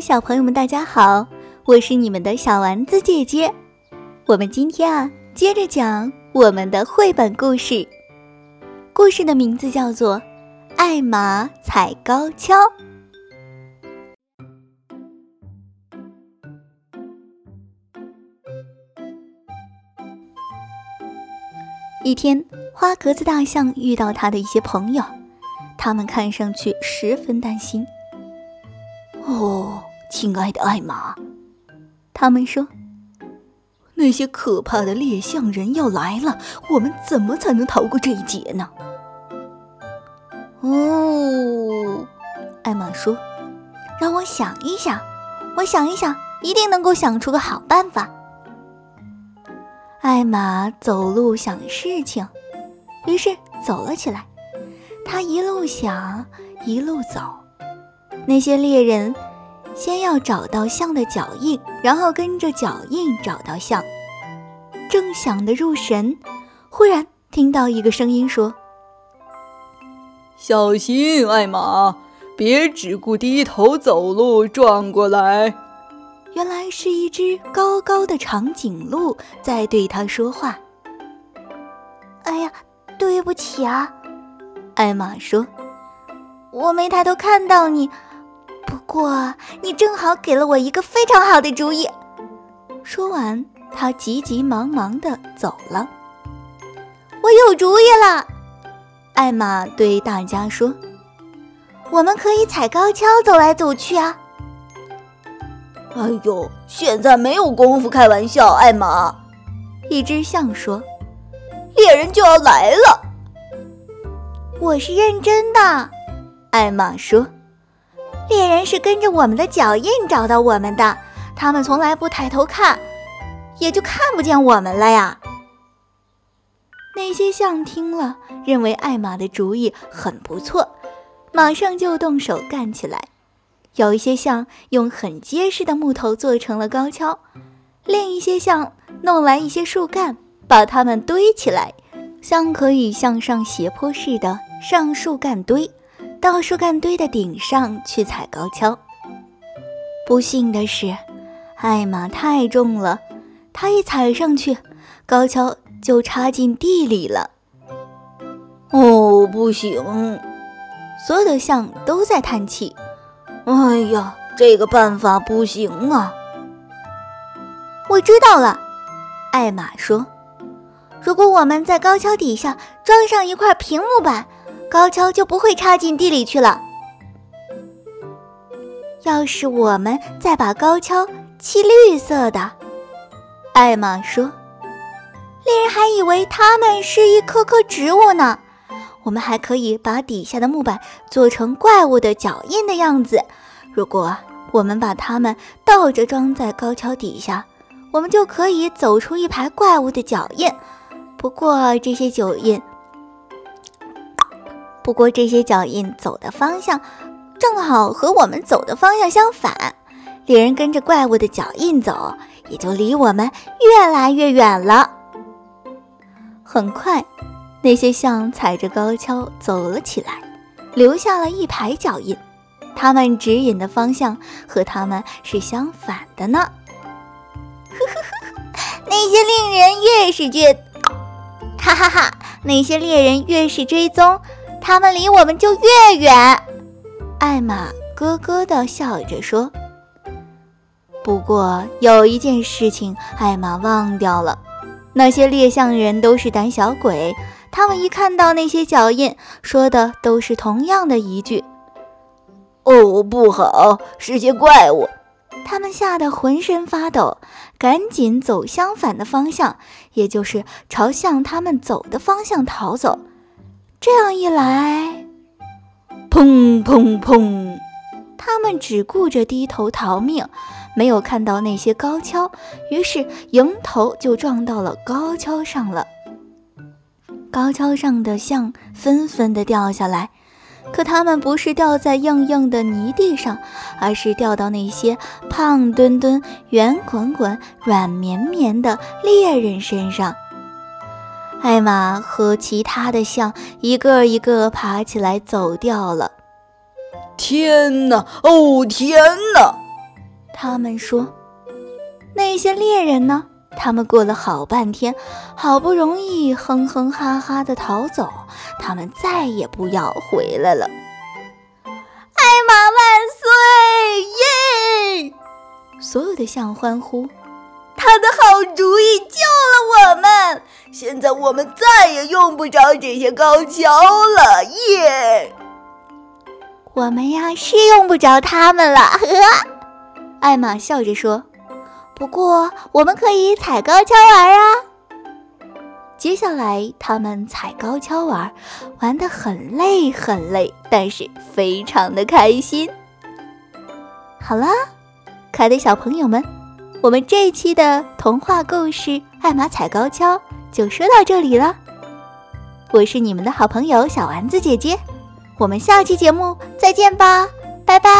小朋友们，大家好，我是你们的小丸子姐姐。我们今天啊，接着讲我们的绘本故事。故事的名字叫做《艾玛踩高跷》。一天，花格子大象遇到他的一些朋友，他们看上去十分担心。哦，亲爱的艾玛，他们说，那些可怕的猎象人要来了，我们怎么才能逃过这一劫呢？哦，艾玛说，让我想一想，我想一想，一定能够想出个好办法。艾玛走路想事情，于是走了起来。他一路想，一路走。那些猎人先要找到象的脚印，然后跟着脚印找到象。正想得入神，忽然听到一个声音说：“小心，艾玛，别只顾低头走路，撞过来。”原来是一只高高的长颈鹿在对他说话。哎呀，对不起啊，艾玛说：“我没抬头看到你。不过你正好给了我一个非常好的主意。”说完，他急急忙忙地走了。我有主意了，艾玛对大家说：“我们可以踩高跷走来走去啊。”哎呦，现在没有功夫开玩笑，艾玛。一只象说：“猎人就要来了。”我是认真的，艾玛说：“人是跟着我们的脚印找到我们的，他们从来不抬头看，也就看不见我们了呀。”那些象听了，认为艾玛的主意很不错，马上就动手干起来。有一些象用很结实的木头做成了高跷，另一些象弄来一些树干，把它们堆起来，像可以向上斜坡似的上树干堆，到树干堆的顶上去踩高跷。不幸的是，艾玛太重了，她一踩上去，高跷就插进地里了。哦，不行！所有的象都在叹气。哎呀，这个办法不行啊！我知道了，艾玛说：“如果我们在高跷底下装上一块平木板，高跷就不会插进地里去了。要是我们再把高跷漆绿色的，艾玛说，猎人还以为它们是一棵棵植物呢。”我们还可以把底下的木板做成怪物的脚印的样子。如果我们把它们倒着装在高跷底下，我们就可以走出一排怪物的脚印。不过这些脚印，不过这些脚印走的方向正好和我们走的方向相反。猎人跟着怪物的脚印走，也就离我们越来越远了。很快。那些象踩着高跷走了起来，留下了一排脚印。他们指引的方向和他们是相反的呢。呵呵呵，那些猎人越是追，哈哈哈！那些猎人越是追踪，他们离我们就越远。艾玛咯咯地笑着说：“不过有一件事情，艾玛忘掉了。那些猎象人都是胆小鬼。”他们一看到那些脚印，说的都是同样的一句：“哦，不好，是些怪物！”他们吓得浑身发抖，赶紧走相反的方向，也就是朝向他们走的方向逃走。这样一来，砰砰砰！他们只顾着低头逃命，没有看到那些高跷，于是迎头就撞到了高跷上了。高跷上的象纷纷的掉下来，可它们不是掉在硬硬的泥地上，而是掉到那些胖墩墩、圆滚滚、软绵绵的猎人身上。艾玛和其他的象一个一个爬起来走掉了。天哪！哦，天哪！他们说：“那些猎人呢？他们过了好半天，好不容易哼哼哈哈的逃走，他们再也不要回来了。”艾玛万岁！耶！所有的象欢呼。他的好主意救了我们，现在我们再也用不着这些高跷了，耶！我们呀是用不着他们了，呵。艾玛笑着说：“不过我们可以踩高跷玩啊。”接下来他们踩高跷玩，玩得很累很累，但是非常的开心。好了，可爱的小朋友们。我们这一期的童话故事《艾玛踩高跷》就说到这里了。我是你们的好朋友小丸子姐姐，我们下期节目再见吧，拜拜。